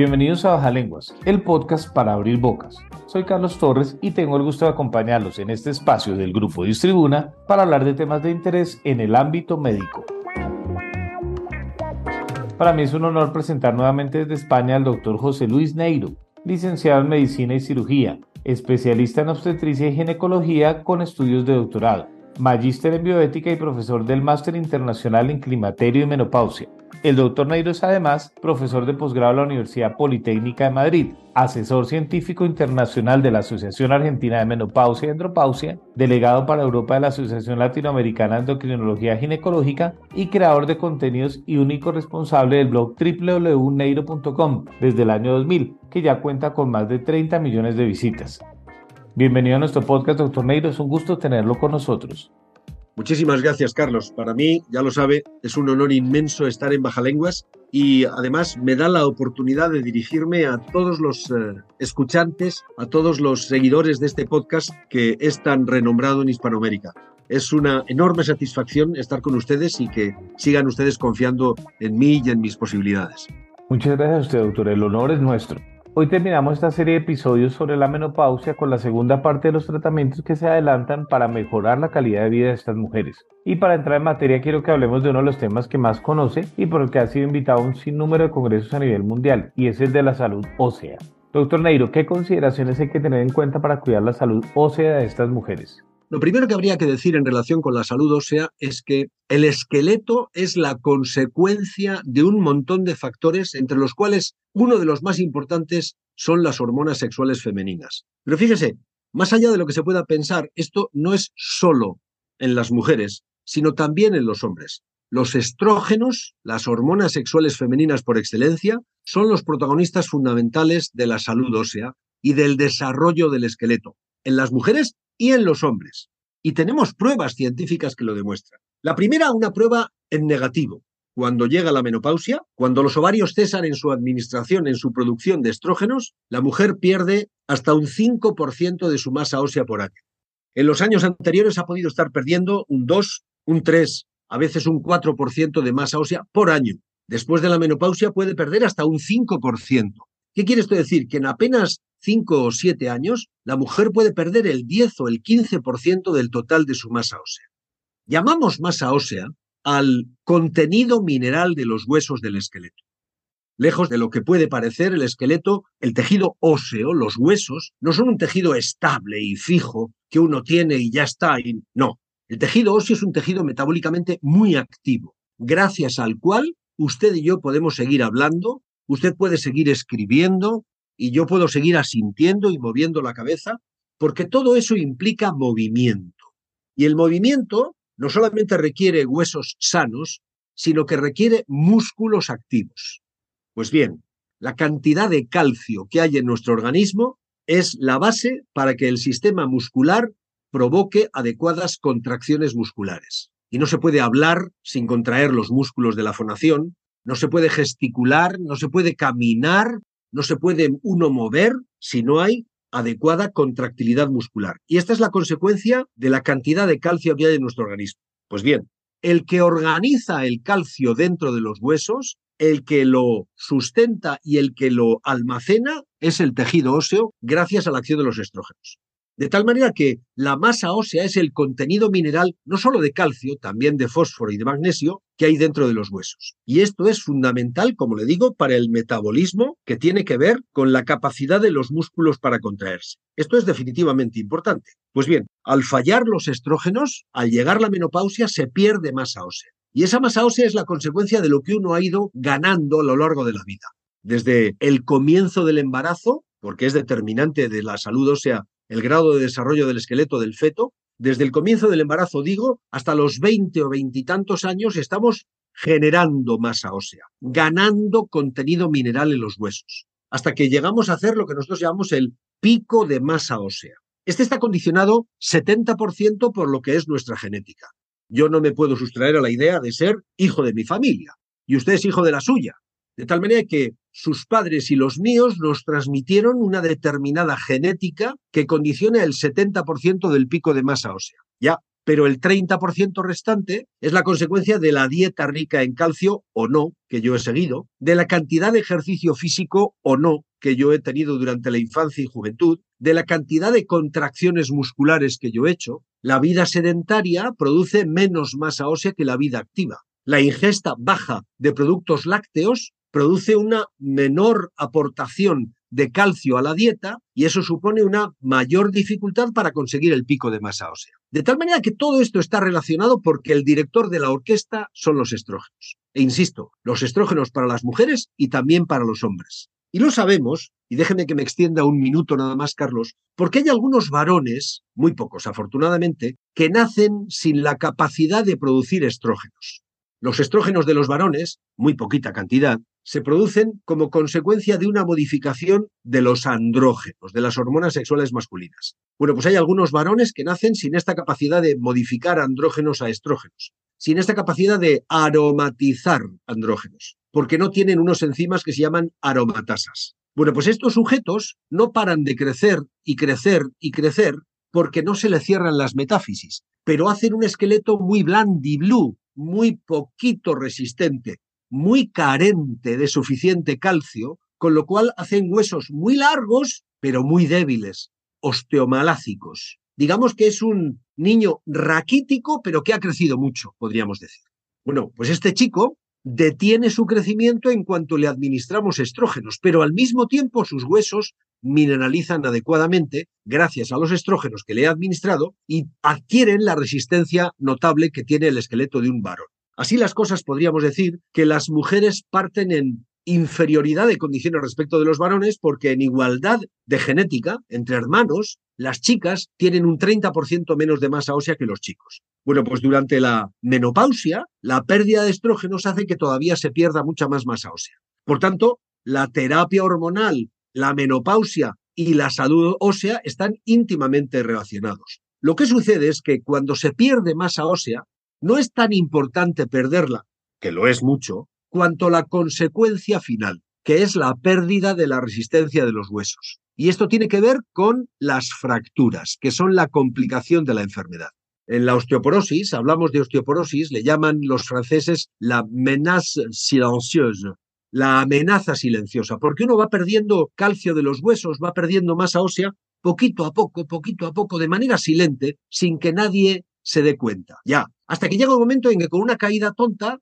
Bienvenidos a Baja Lenguas, el podcast para abrir bocas. Soy Carlos Torres y tengo el gusto de acompañarlos en este espacio del Grupo Distribuna para hablar de temas de interés en el ámbito médico. Para mí es un honor presentar nuevamente desde España al doctor José Luis Neiro, licenciado en Medicina y Cirugía, especialista en obstetricia y ginecología con estudios de doctorado, magíster en bioética y profesor del Máster Internacional en Climaterio y Menopausia. El doctor Neiro es además profesor de posgrado en la Universidad Politécnica de Madrid, asesor científico internacional de la Asociación Argentina de Menopausia y Andropausia, delegado para Europa de la Asociación Latinoamericana de Endocrinología Ginecológica y creador de contenidos y único responsable del blog www.neiro.com desde el año 2000, que ya cuenta con más de 30 millones de visitas. Bienvenido a nuestro podcast, doctor Neiro. Es un gusto tenerlo con nosotros. Muchísimas gracias, Carlos. Para mí, ya lo sabe, es un honor inmenso estar en Baja Lenguas y además me da la oportunidad de dirigirme a todos los eh, escuchantes, a todos los seguidores de este podcast que es tan renombrado en Hispanoamérica. Es una enorme satisfacción estar con ustedes y que sigan ustedes confiando en mí y en mis posibilidades. Muchas gracias a usted, doctor. El honor es nuestro. Hoy terminamos esta serie de episodios sobre la menopausia con la segunda parte de los tratamientos que se adelantan para mejorar la calidad de vida de estas mujeres. Y para entrar en materia quiero que hablemos de uno de los temas que más conoce y por el que ha sido invitado a un sinnúmero de congresos a nivel mundial, y es el de la salud ósea. Doctor Neiro, ¿qué consideraciones hay que tener en cuenta para cuidar la salud ósea de estas mujeres? Lo primero que habría que decir en relación con la salud ósea es que el esqueleto es la consecuencia de un montón de factores, entre los cuales uno de los más importantes son las hormonas sexuales femeninas. Pero fíjese, más allá de lo que se pueda pensar, esto no es solo en las mujeres, sino también en los hombres. Los estrógenos, las hormonas sexuales femeninas por excelencia, son los protagonistas fundamentales de la salud ósea y del desarrollo del esqueleto. En las mujeres y en los hombres. Y tenemos pruebas científicas que lo demuestran. La primera, una prueba en negativo. Cuando llega la menopausia, cuando los ovarios cesan en su administración, en su producción de estrógenos, la mujer pierde hasta un 5% de su masa ósea por año. En los años anteriores ha podido estar perdiendo un 2, un 3, a veces un 4% de masa ósea por año. Después de la menopausia puede perder hasta un 5%. ¿Qué quiere esto decir? Que en apenas 5 o 7 años, la mujer puede perder el 10 o el 15% del total de su masa ósea. Llamamos masa ósea al contenido mineral de los huesos del esqueleto. Lejos de lo que puede parecer el esqueleto, el tejido óseo, los huesos, no son un tejido estable y fijo que uno tiene y ya está. no, el tejido óseo es un tejido metabólicamente muy activo, gracias al cual usted y yo podemos seguir hablando, usted puede seguir escribiendo y yo puedo seguir asintiendo y moviendo la cabeza, porque todo eso implica movimiento. Y el movimiento no solamente requiere huesos sanos, sino que requiere músculos activos. Pues bien, la cantidad de calcio que hay en nuestro organismo es la base para que el sistema muscular provoque adecuadas contracciones musculares. Y no se puede hablar sin contraer los músculos de la fonación, no se puede gesticular, no se puede caminar, no se puede uno mover si no hay adecuada contractilidad muscular. Y esta es la consecuencia de la cantidad de calcio que hay en nuestro organismo. Pues bien, el que organiza el calcio dentro de los huesos, el que lo sustenta y el que lo almacena es el tejido óseo gracias a la acción de los estrógenos. De tal manera que la masa ósea es el contenido mineral no solo de calcio, también de fósforo y de magnesio que hay dentro de los huesos. Y esto es fundamental, como le digo, para el metabolismo que tiene que ver con la capacidad de los músculos para contraerse. Esto es definitivamente importante. Pues bien, al fallar los estrógenos, al llegar la menopausia, se pierde masa ósea. Y esa masa ósea es la consecuencia de lo que uno ha ido ganando a lo largo de la vida. Desde el comienzo del embarazo, porque es determinante de la salud ósea el grado de desarrollo del esqueleto del feto, desde el comienzo del embarazo, digo, hasta los 20 o veintitantos años estamos generando masa ósea, ganando contenido mineral en los huesos, hasta que llegamos a hacer lo que nosotros llamamos el pico de masa ósea. Este está condicionado 70% por lo que es nuestra genética. Yo no me puedo sustraer a la idea de ser hijo de mi familia y usted es hijo de la suya. De tal manera que sus padres y los míos nos transmitieron una determinada genética que condiciona el 70% del pico de masa ósea. Ya, pero el 30% restante es la consecuencia de la dieta rica en calcio o no, que yo he seguido, de la cantidad de ejercicio físico o no, que yo he tenido durante la infancia y juventud, de la cantidad de contracciones musculares que yo he hecho. La vida sedentaria produce menos masa ósea que la vida activa. La ingesta baja de productos lácteos produce una menor aportación de calcio a la dieta y eso supone una mayor dificultad para conseguir el pico de masa ósea. De tal manera que todo esto está relacionado porque el director de la orquesta son los estrógenos. E insisto, los estrógenos para las mujeres y también para los hombres. Y lo sabemos, y déjeme que me extienda un minuto nada más, Carlos, porque hay algunos varones, muy pocos afortunadamente, que nacen sin la capacidad de producir estrógenos. Los estrógenos de los varones, muy poquita cantidad, se producen como consecuencia de una modificación de los andrógenos, de las hormonas sexuales masculinas. Bueno, pues hay algunos varones que nacen sin esta capacidad de modificar andrógenos a estrógenos, sin esta capacidad de aromatizar andrógenos, porque no tienen unos enzimas que se llaman aromatasas. Bueno, pues estos sujetos no paran de crecer y crecer y crecer porque no se le cierran las metáfisis, pero hacen un esqueleto muy blue, muy poquito resistente, muy carente de suficiente calcio, con lo cual hacen huesos muy largos, pero muy débiles, osteomalácicos. Digamos que es un niño raquítico, pero que ha crecido mucho, podríamos decir. Bueno, pues este chico detiene su crecimiento en cuanto le administramos estrógenos, pero al mismo tiempo sus huesos mineralizan adecuadamente gracias a los estrógenos que le he administrado y adquieren la resistencia notable que tiene el esqueleto de un varón. Así las cosas podríamos decir que las mujeres parten en inferioridad de condiciones respecto de los varones porque en igualdad de genética entre hermanos, las chicas tienen un 30% menos de masa ósea que los chicos. Bueno, pues durante la menopausia, la pérdida de estrógenos hace que todavía se pierda mucha más masa ósea. Por tanto, la terapia hormonal, la menopausia y la salud ósea están íntimamente relacionados. Lo que sucede es que cuando se pierde masa ósea, no es tan importante perderla, que lo es mucho, cuanto la consecuencia final, que es la pérdida de la resistencia de los huesos. Y esto tiene que ver con las fracturas, que son la complicación de la enfermedad. En la osteoporosis, hablamos de osteoporosis, le llaman los franceses la menace silencieuse, la amenaza silenciosa, porque uno va perdiendo calcio de los huesos, va perdiendo masa ósea, poquito a poco, poquito a poco, de manera silente, sin que nadie se dé cuenta. Ya, hasta que llega un momento en que con una caída tonta,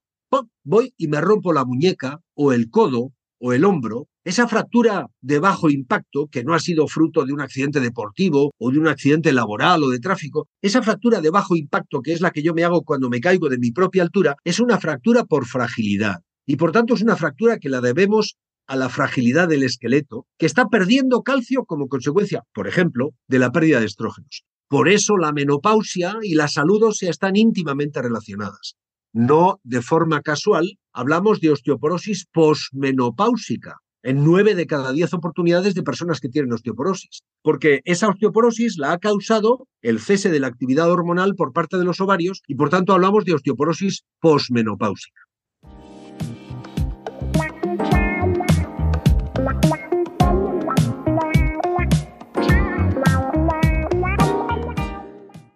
voy y me rompo la muñeca o el codo o el hombro, esa fractura de bajo impacto, que no ha sido fruto de un accidente deportivo o de un accidente laboral o de tráfico, esa fractura de bajo impacto, que es la que yo me hago cuando me caigo de mi propia altura, es una fractura por fragilidad. Y por tanto es una fractura que la debemos a la fragilidad del esqueleto, que está perdiendo calcio como consecuencia, por ejemplo, de la pérdida de estrógenos. Por eso la menopausia y la salud ósea están íntimamente relacionadas. No de forma casual, hablamos de osteoporosis posmenopáusica en nueve de cada diez oportunidades de personas que tienen osteoporosis, porque esa osteoporosis la ha causado el cese de la actividad hormonal por parte de los ovarios y por tanto hablamos de osteoporosis posmenopáusica.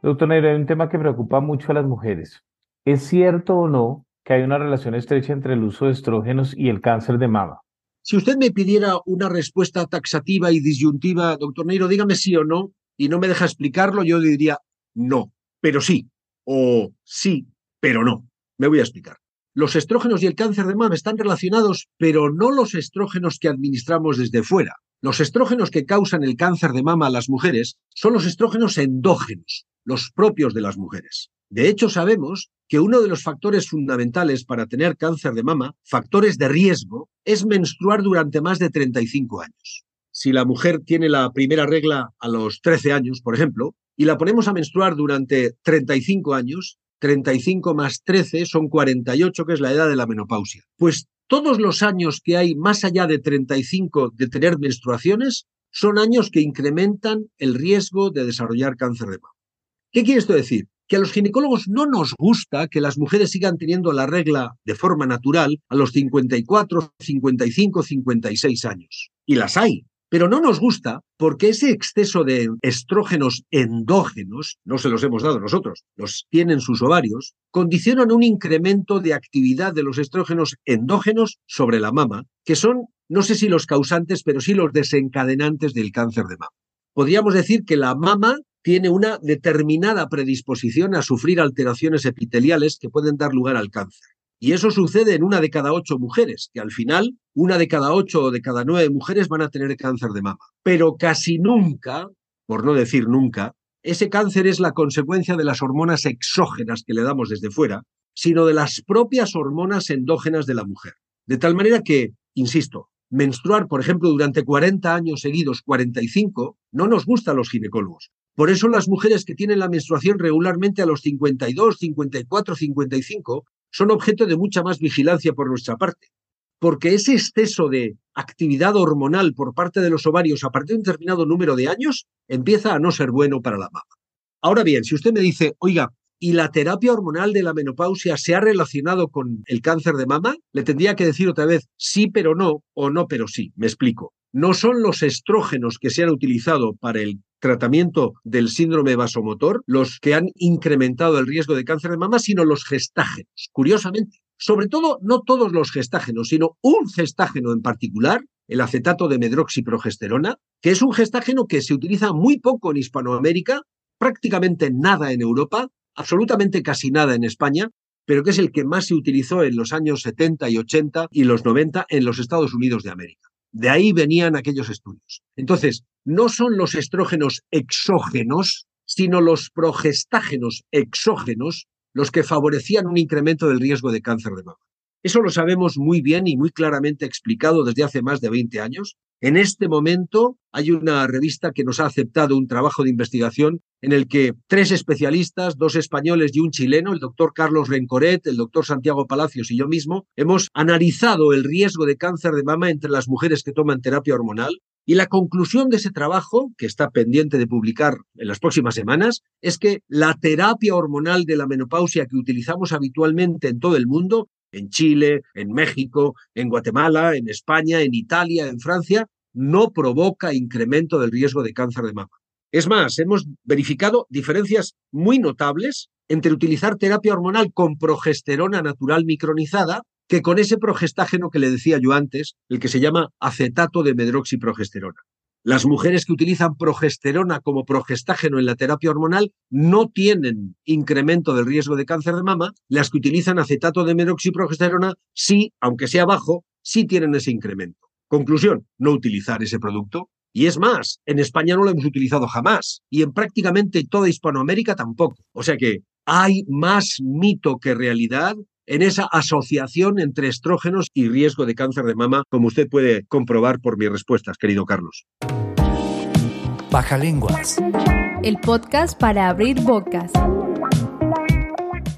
Doctor Neiro, hay un tema que preocupa mucho a las mujeres. ¿Es cierto o no que hay una relación estrecha entre el uso de estrógenos y el cáncer de mama? Si usted me pidiera una respuesta taxativa y disyuntiva, doctor Neiro, dígame sí o no, y no me deja explicarlo, yo diría no, pero sí, o sí, pero no. Me voy a explicar. Los estrógenos y el cáncer de mama están relacionados, pero no los estrógenos que administramos desde fuera. Los estrógenos que causan el cáncer de mama a las mujeres son los estrógenos endógenos, los propios de las mujeres. De hecho, sabemos que uno de los factores fundamentales para tener cáncer de mama, factores de riesgo, es menstruar durante más de 35 años. Si la mujer tiene la primera regla a los 13 años, por ejemplo, y la ponemos a menstruar durante 35 años, 35 más 13 son 48, que es la edad de la menopausia. Pues todos los años que hay más allá de 35 de tener menstruaciones son años que incrementan el riesgo de desarrollar cáncer de mama. ¿Qué quiere esto decir? Que a los ginecólogos no nos gusta que las mujeres sigan teniendo la regla de forma natural a los 54, 55, 56 años. Y las hay, pero no nos gusta porque ese exceso de estrógenos endógenos, no se los hemos dado nosotros, los tienen sus ovarios, condicionan un incremento de actividad de los estrógenos endógenos sobre la mama, que son, no sé si los causantes, pero sí los desencadenantes del cáncer de mama. Podríamos decir que la mama tiene una determinada predisposición a sufrir alteraciones epiteliales que pueden dar lugar al cáncer. Y eso sucede en una de cada ocho mujeres, que al final una de cada ocho o de cada nueve mujeres van a tener cáncer de mama. Pero casi nunca, por no decir nunca, ese cáncer es la consecuencia de las hormonas exógenas que le damos desde fuera, sino de las propias hormonas endógenas de la mujer. De tal manera que, insisto, menstruar, por ejemplo, durante 40 años seguidos, 45, no nos gusta a los ginecólogos. Por eso las mujeres que tienen la menstruación regularmente a los 52, 54, 55 son objeto de mucha más vigilancia por nuestra parte, porque ese exceso de actividad hormonal por parte de los ovarios a partir de un determinado número de años empieza a no ser bueno para la mama. Ahora bien, si usted me dice, oiga, ¿y la terapia hormonal de la menopausia se ha relacionado con el cáncer de mama? Le tendría que decir otra vez sí, pero no, o no, pero sí. Me explico. No son los estrógenos que se han utilizado para el tratamiento del síndrome vasomotor los que han incrementado el riesgo de cáncer de mama, sino los gestágenos. Curiosamente, sobre todo no todos los gestágenos, sino un gestágeno en particular, el acetato de medroxiprogesterona, que es un gestágeno que se utiliza muy poco en Hispanoamérica, prácticamente nada en Europa, absolutamente casi nada en España, pero que es el que más se utilizó en los años 70 y 80 y los 90 en los Estados Unidos de América. De ahí venían aquellos estudios. Entonces, no son los estrógenos exógenos, sino los progestágenos exógenos los que favorecían un incremento del riesgo de cáncer de mama. Eso lo sabemos muy bien y muy claramente explicado desde hace más de 20 años en este momento hay una revista que nos ha aceptado un trabajo de investigación en el que tres especialistas, dos españoles y un chileno, el doctor Carlos Rencoret, el doctor Santiago Palacios y yo mismo, hemos analizado el riesgo de cáncer de mama entre las mujeres que toman terapia hormonal. Y la conclusión de ese trabajo, que está pendiente de publicar en las próximas semanas, es que la terapia hormonal de la menopausia que utilizamos habitualmente en todo el mundo en Chile, en México, en Guatemala, en España, en Italia, en Francia, no provoca incremento del riesgo de cáncer de mama. Es más, hemos verificado diferencias muy notables entre utilizar terapia hormonal con progesterona natural micronizada que con ese progestágeno que le decía yo antes, el que se llama acetato de medroxiprogesterona. Las mujeres que utilizan progesterona como progestágeno en la terapia hormonal no tienen incremento del riesgo de cáncer de mama. Las que utilizan acetato de meroxiprogesterona sí, aunque sea bajo, sí tienen ese incremento. Conclusión, no utilizar ese producto. Y es más, en España no lo hemos utilizado jamás y en prácticamente toda Hispanoamérica tampoco. O sea que hay más mito que realidad en esa asociación entre estrógenos y riesgo de cáncer de mama, como usted puede comprobar por mis respuestas, querido Carlos. Baja Lenguas. El podcast para abrir bocas.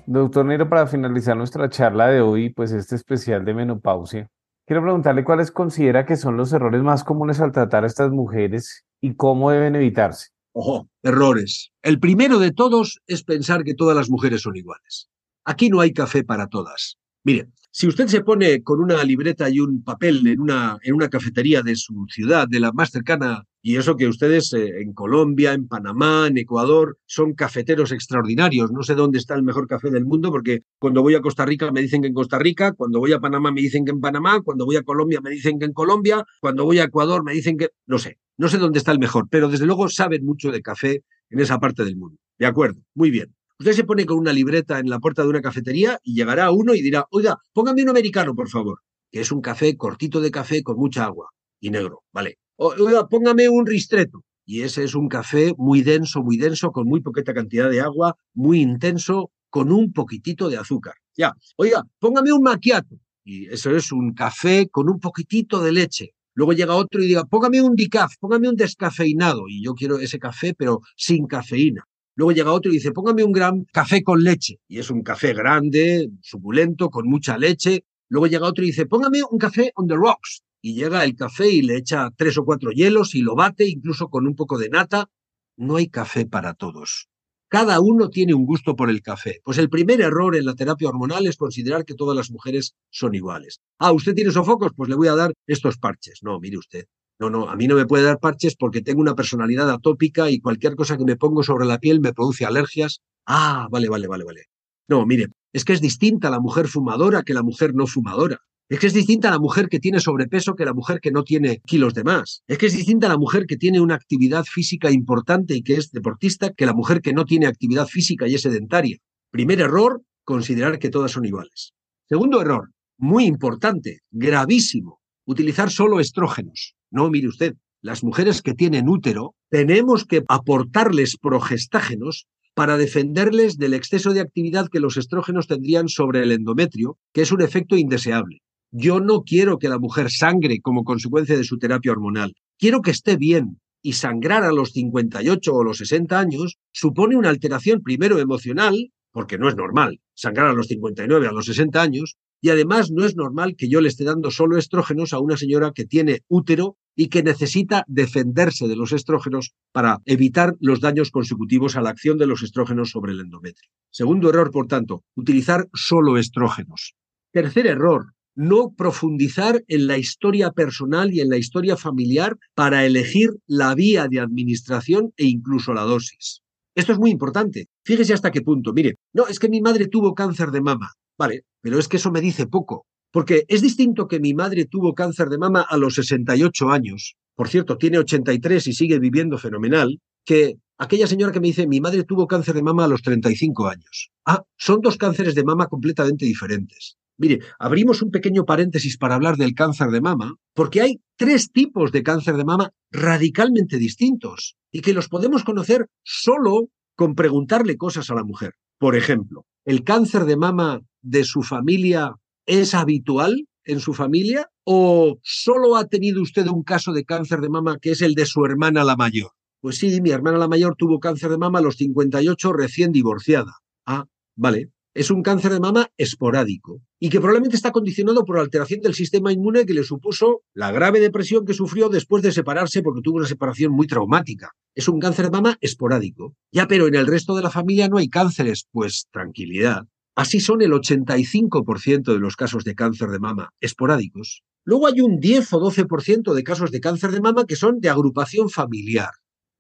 Doctor Nero, para finalizar nuestra charla de hoy, pues este especial de menopausia, quiero preguntarle cuáles considera que son los errores más comunes al tratar a estas mujeres y cómo deben evitarse. Ojo, errores. El primero de todos es pensar que todas las mujeres son iguales. Aquí no hay café para todas. Mire, si usted se pone con una libreta y un papel en una, en una cafetería de su ciudad, de la más cercana, y eso que ustedes eh, en Colombia, en Panamá, en Ecuador, son cafeteros extraordinarios. No sé dónde está el mejor café del mundo, porque cuando voy a Costa Rica me dicen que en Costa Rica, cuando voy a Panamá me dicen que en Panamá, cuando voy a Colombia me dicen que en Colombia, cuando voy a Ecuador me dicen que... No sé, no sé dónde está el mejor, pero desde luego saben mucho de café en esa parte del mundo. De acuerdo, muy bien. Usted se pone con una libreta en la puerta de una cafetería y llegará uno y dirá, oiga, póngame un americano, por favor, que es un café cortito de café con mucha agua y negro, ¿vale? Oiga, póngame un ristreto. Y ese es un café muy denso, muy denso, con muy poquita cantidad de agua, muy intenso, con un poquitito de azúcar. Ya, oiga, póngame un macchiato. Y eso es un café con un poquitito de leche. Luego llega otro y diga, póngame un decaf, póngame un descafeinado. Y yo quiero ese café, pero sin cafeína. Luego llega otro y dice, póngame un gran café con leche. Y es un café grande, suculento, con mucha leche. Luego llega otro y dice, póngame un café on the rocks. Y llega el café y le echa tres o cuatro hielos y lo bate, incluso con un poco de nata. No hay café para todos. Cada uno tiene un gusto por el café. Pues el primer error en la terapia hormonal es considerar que todas las mujeres son iguales. Ah, ¿usted tiene sofocos? Pues le voy a dar estos parches. No, mire usted. No, no, a mí no me puede dar parches porque tengo una personalidad atópica y cualquier cosa que me pongo sobre la piel me produce alergias. Ah, vale, vale, vale, vale. No, mire, es que es distinta la mujer fumadora que la mujer no fumadora. Es que es distinta la mujer que tiene sobrepeso que la mujer que no tiene kilos de más. Es que es distinta la mujer que tiene una actividad física importante y que es deportista que la mujer que no tiene actividad física y es sedentaria. Primer error, considerar que todas son iguales. Segundo error, muy importante, gravísimo, utilizar solo estrógenos. No, mire usted, las mujeres que tienen útero, tenemos que aportarles progestágenos para defenderles del exceso de actividad que los estrógenos tendrían sobre el endometrio, que es un efecto indeseable. Yo no quiero que la mujer sangre como consecuencia de su terapia hormonal. Quiero que esté bien. Y sangrar a los 58 o los 60 años supone una alteración primero emocional, porque no es normal sangrar a los 59 a los 60 años, y además no es normal que yo le esté dando solo estrógenos a una señora que tiene útero y que necesita defenderse de los estrógenos para evitar los daños consecutivos a la acción de los estrógenos sobre el endometrio. Segundo error, por tanto, utilizar solo estrógenos. Tercer error, no profundizar en la historia personal y en la historia familiar para elegir la vía de administración e incluso la dosis. Esto es muy importante. Fíjese hasta qué punto. Mire, no, es que mi madre tuvo cáncer de mama. Vale, pero es que eso me dice poco. Porque es distinto que mi madre tuvo cáncer de mama a los 68 años, por cierto, tiene 83 y sigue viviendo fenomenal, que aquella señora que me dice, mi madre tuvo cáncer de mama a los 35 años. Ah, son dos cánceres de mama completamente diferentes. Mire, abrimos un pequeño paréntesis para hablar del cáncer de mama, porque hay tres tipos de cáncer de mama radicalmente distintos y que los podemos conocer solo con preguntarle cosas a la mujer. Por ejemplo, ¿el cáncer de mama de su familia es habitual en su familia o solo ha tenido usted un caso de cáncer de mama que es el de su hermana la mayor? Pues sí, mi hermana la mayor tuvo cáncer de mama a los 58 recién divorciada. Ah, vale. Es un cáncer de mama esporádico y que probablemente está condicionado por la alteración del sistema inmune que le supuso la grave depresión que sufrió después de separarse porque tuvo una separación muy traumática. Es un cáncer de mama esporádico. Ya, pero en el resto de la familia no hay cánceres. Pues tranquilidad. Así son el 85% de los casos de cáncer de mama esporádicos. Luego hay un 10 o 12% de casos de cáncer de mama que son de agrupación familiar.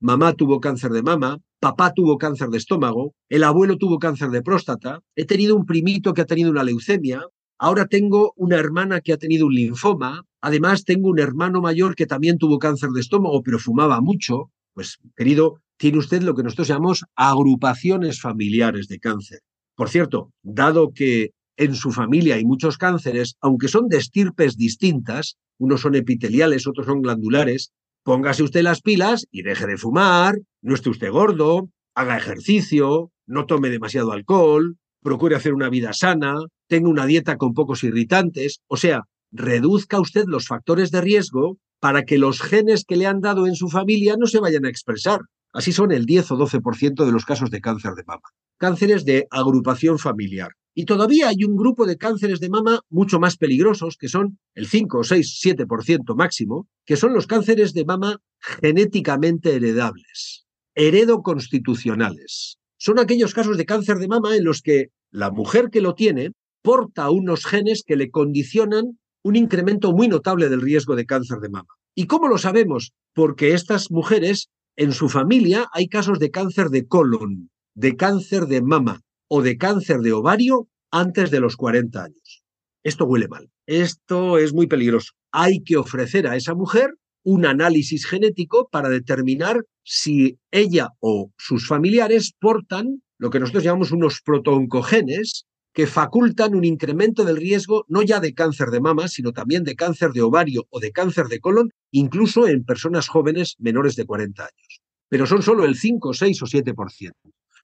Mamá tuvo cáncer de mama, papá tuvo cáncer de estómago, el abuelo tuvo cáncer de próstata, he tenido un primito que ha tenido una leucemia, ahora tengo una hermana que ha tenido un linfoma, además tengo un hermano mayor que también tuvo cáncer de estómago pero fumaba mucho. Pues, querido, tiene usted lo que nosotros llamamos agrupaciones familiares de cáncer. Por cierto, dado que en su familia hay muchos cánceres, aunque son de estirpes distintas, unos son epiteliales, otros son glandulares, póngase usted las pilas y deje de fumar, no esté usted gordo, haga ejercicio, no tome demasiado alcohol, procure hacer una vida sana, tenga una dieta con pocos irritantes, o sea, reduzca usted los factores de riesgo para que los genes que le han dado en su familia no se vayan a expresar. Así son el 10 o 12% de los casos de cáncer de mama cánceres de agrupación familiar. Y todavía hay un grupo de cánceres de mama mucho más peligrosos, que son el 5, 6, 7% máximo, que son los cánceres de mama genéticamente heredables, heredoconstitucionales. Son aquellos casos de cáncer de mama en los que la mujer que lo tiene porta unos genes que le condicionan un incremento muy notable del riesgo de cáncer de mama. ¿Y cómo lo sabemos? Porque estas mujeres, en su familia, hay casos de cáncer de colon, de cáncer de mama o de cáncer de ovario antes de los 40 años. Esto huele mal. Esto es muy peligroso. Hay que ofrecer a esa mujer un análisis genético para determinar si ella o sus familiares portan lo que nosotros llamamos unos protooncogenes que facultan un incremento del riesgo no ya de cáncer de mama, sino también de cáncer de ovario o de cáncer de colon, incluso en personas jóvenes menores de 40 años. Pero son solo el 5, 6 o 7%.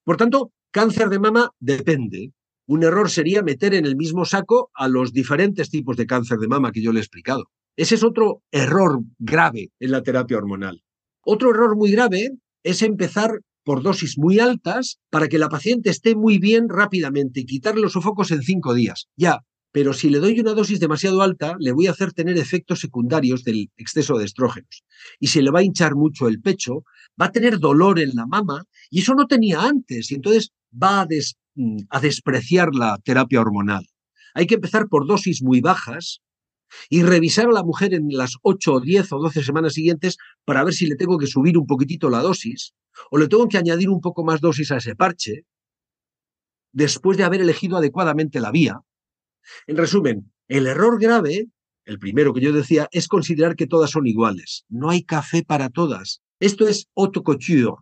Por tanto, cáncer de mama depende. Un error sería meter en el mismo saco a los diferentes tipos de cáncer de mama que yo le he explicado. Ese es otro error grave en la terapia hormonal. Otro error muy grave es empezar por dosis muy altas para que la paciente esté muy bien rápidamente y quitarle los sofocos en cinco días. Ya, pero si le doy una dosis demasiado alta, le voy a hacer tener efectos secundarios del exceso de estrógenos. Y se le va a hinchar mucho el pecho, va a tener dolor en la mama, y eso no tenía antes, y entonces va a, mm, a despreciar la terapia hormonal. Hay que empezar por dosis muy bajas, y revisar a la mujer en las 8 10 o 12 semanas siguientes para ver si le tengo que subir un poquitito la dosis o le tengo que añadir un poco más dosis a ese parche después de haber elegido adecuadamente la vía. En resumen, el error grave, el primero que yo decía, es considerar que todas son iguales. No hay café para todas. Esto es haute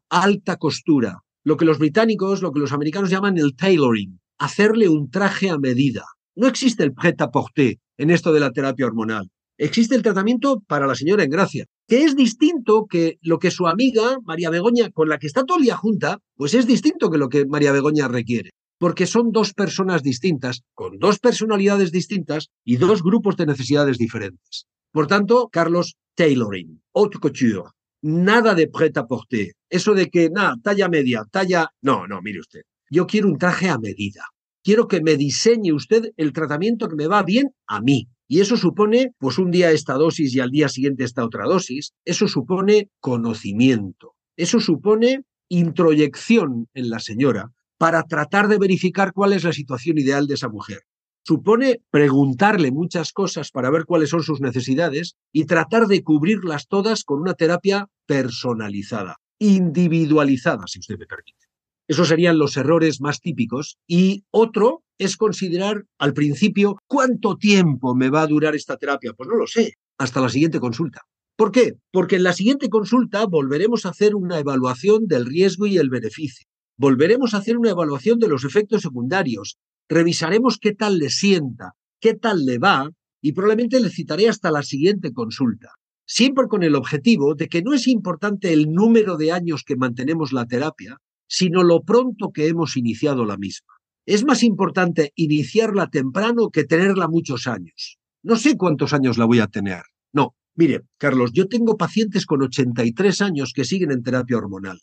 alta costura, lo que los británicos, lo que los americanos llaman el tailoring, hacerle un traje a medida. No existe el pret-à-porter en esto de la terapia hormonal. Existe el tratamiento para la señora en gracia, que es distinto que lo que su amiga María Begoña, con la que está todo el día junta, pues es distinto que lo que María Begoña requiere, porque son dos personas distintas, con dos personalidades distintas y dos grupos de necesidades diferentes. Por tanto, Carlos, tailoring, haute couture, nada de pret-à-porter, eso de que, nada, talla media, talla... No, no, mire usted, yo quiero un traje a medida quiero que me diseñe usted el tratamiento que me va bien a mí. Y eso supone, pues un día esta dosis y al día siguiente esta otra dosis, eso supone conocimiento, eso supone introyección en la señora para tratar de verificar cuál es la situación ideal de esa mujer. Supone preguntarle muchas cosas para ver cuáles son sus necesidades y tratar de cubrirlas todas con una terapia personalizada, individualizada, si usted me permite. Esos serían los errores más típicos. Y otro es considerar al principio cuánto tiempo me va a durar esta terapia. Pues no lo sé, hasta la siguiente consulta. ¿Por qué? Porque en la siguiente consulta volveremos a hacer una evaluación del riesgo y el beneficio. Volveremos a hacer una evaluación de los efectos secundarios. Revisaremos qué tal le sienta, qué tal le va y probablemente le citaré hasta la siguiente consulta. Siempre con el objetivo de que no es importante el número de años que mantenemos la terapia, sino lo pronto que hemos iniciado la misma. Es más importante iniciarla temprano que tenerla muchos años. No sé cuántos años la voy a tener. No, mire, Carlos, yo tengo pacientes con 83 años que siguen en terapia hormonal,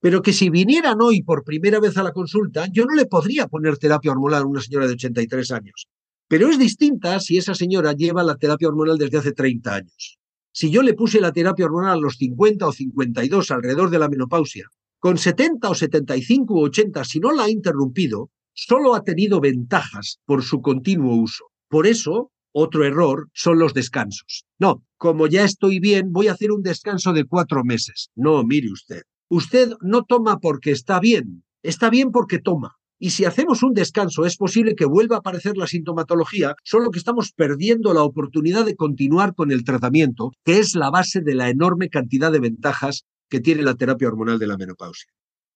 pero que si vinieran hoy por primera vez a la consulta, yo no le podría poner terapia hormonal a una señora de 83 años. Pero es distinta si esa señora lleva la terapia hormonal desde hace 30 años. Si yo le puse la terapia hormonal a los 50 o 52 alrededor de la menopausia, con 70 o 75 o 80, si no la ha interrumpido, solo ha tenido ventajas por su continuo uso. Por eso, otro error son los descansos. No, como ya estoy bien, voy a hacer un descanso de cuatro meses. No, mire usted. Usted no toma porque está bien, está bien porque toma. Y si hacemos un descanso, es posible que vuelva a aparecer la sintomatología, solo que estamos perdiendo la oportunidad de continuar con el tratamiento, que es la base de la enorme cantidad de ventajas que tiene la terapia hormonal de la menopausia.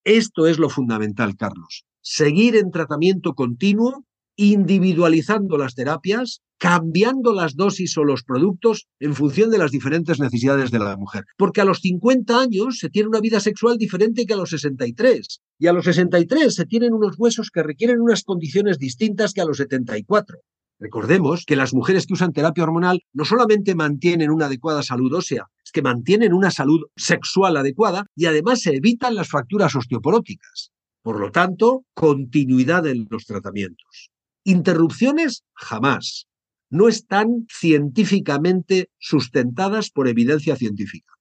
Esto es lo fundamental, Carlos. Seguir en tratamiento continuo, individualizando las terapias, cambiando las dosis o los productos en función de las diferentes necesidades de la mujer. Porque a los 50 años se tiene una vida sexual diferente que a los 63. Y a los 63 se tienen unos huesos que requieren unas condiciones distintas que a los 74. Recordemos que las mujeres que usan terapia hormonal no solamente mantienen una adecuada salud ósea, es que mantienen una salud sexual adecuada y además se evitan las fracturas osteoporóticas. Por lo tanto, continuidad en los tratamientos. Interrupciones, jamás. No están científicamente sustentadas por evidencia científica.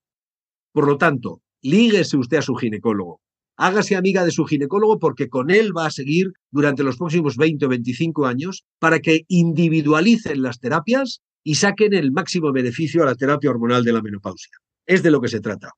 Por lo tanto, líguese usted a su ginecólogo hágase amiga de su ginecólogo porque con él va a seguir durante los próximos 20 o 25 años para que individualicen las terapias y saquen el máximo beneficio a la terapia hormonal de la menopausia. Es de lo que se trata.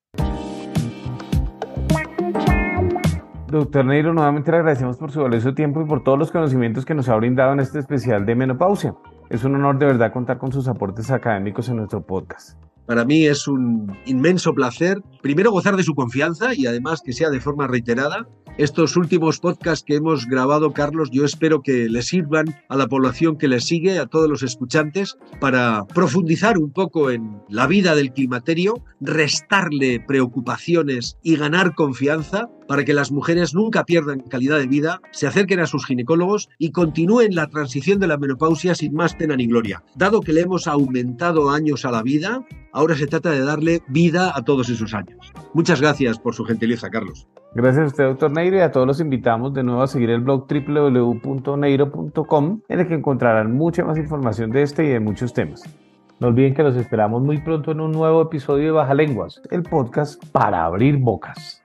Doctor Neiro, nuevamente le agradecemos por su valioso tiempo y por todos los conocimientos que nos ha brindado en este especial de menopausia. Es un honor de verdad contar con sus aportes académicos en nuestro podcast. Para mí es un inmenso placer, primero gozar de su confianza y además que sea de forma reiterada. Estos últimos podcasts que hemos grabado, Carlos, yo espero que le sirvan a la población que le sigue, a todos los escuchantes, para profundizar un poco en la vida del climaterio, restarle preocupaciones y ganar confianza para que las mujeres nunca pierdan calidad de vida, se acerquen a sus ginecólogos y continúen la transición de la menopausia sin más pena ni gloria. Dado que le hemos aumentado años a la vida, ahora se trata de darle vida a todos esos años. Muchas gracias por su gentileza, Carlos. Gracias a usted, doctor Neiro, y a todos los invitamos de nuevo a seguir el blog www.neiro.com, en el que encontrarán mucha más información de este y de muchos temas. No olviden que los esperamos muy pronto en un nuevo episodio de Baja Lenguas, el podcast para abrir bocas.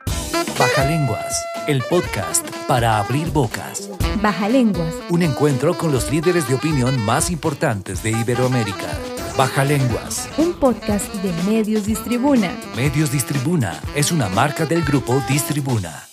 Baja Lenguas, el podcast para abrir bocas. Baja Lenguas. Un encuentro con los líderes de opinión más importantes de Iberoamérica. Baja Lenguas. Un podcast de Medios Distribuna. Medios Distribuna es una marca del grupo Distribuna.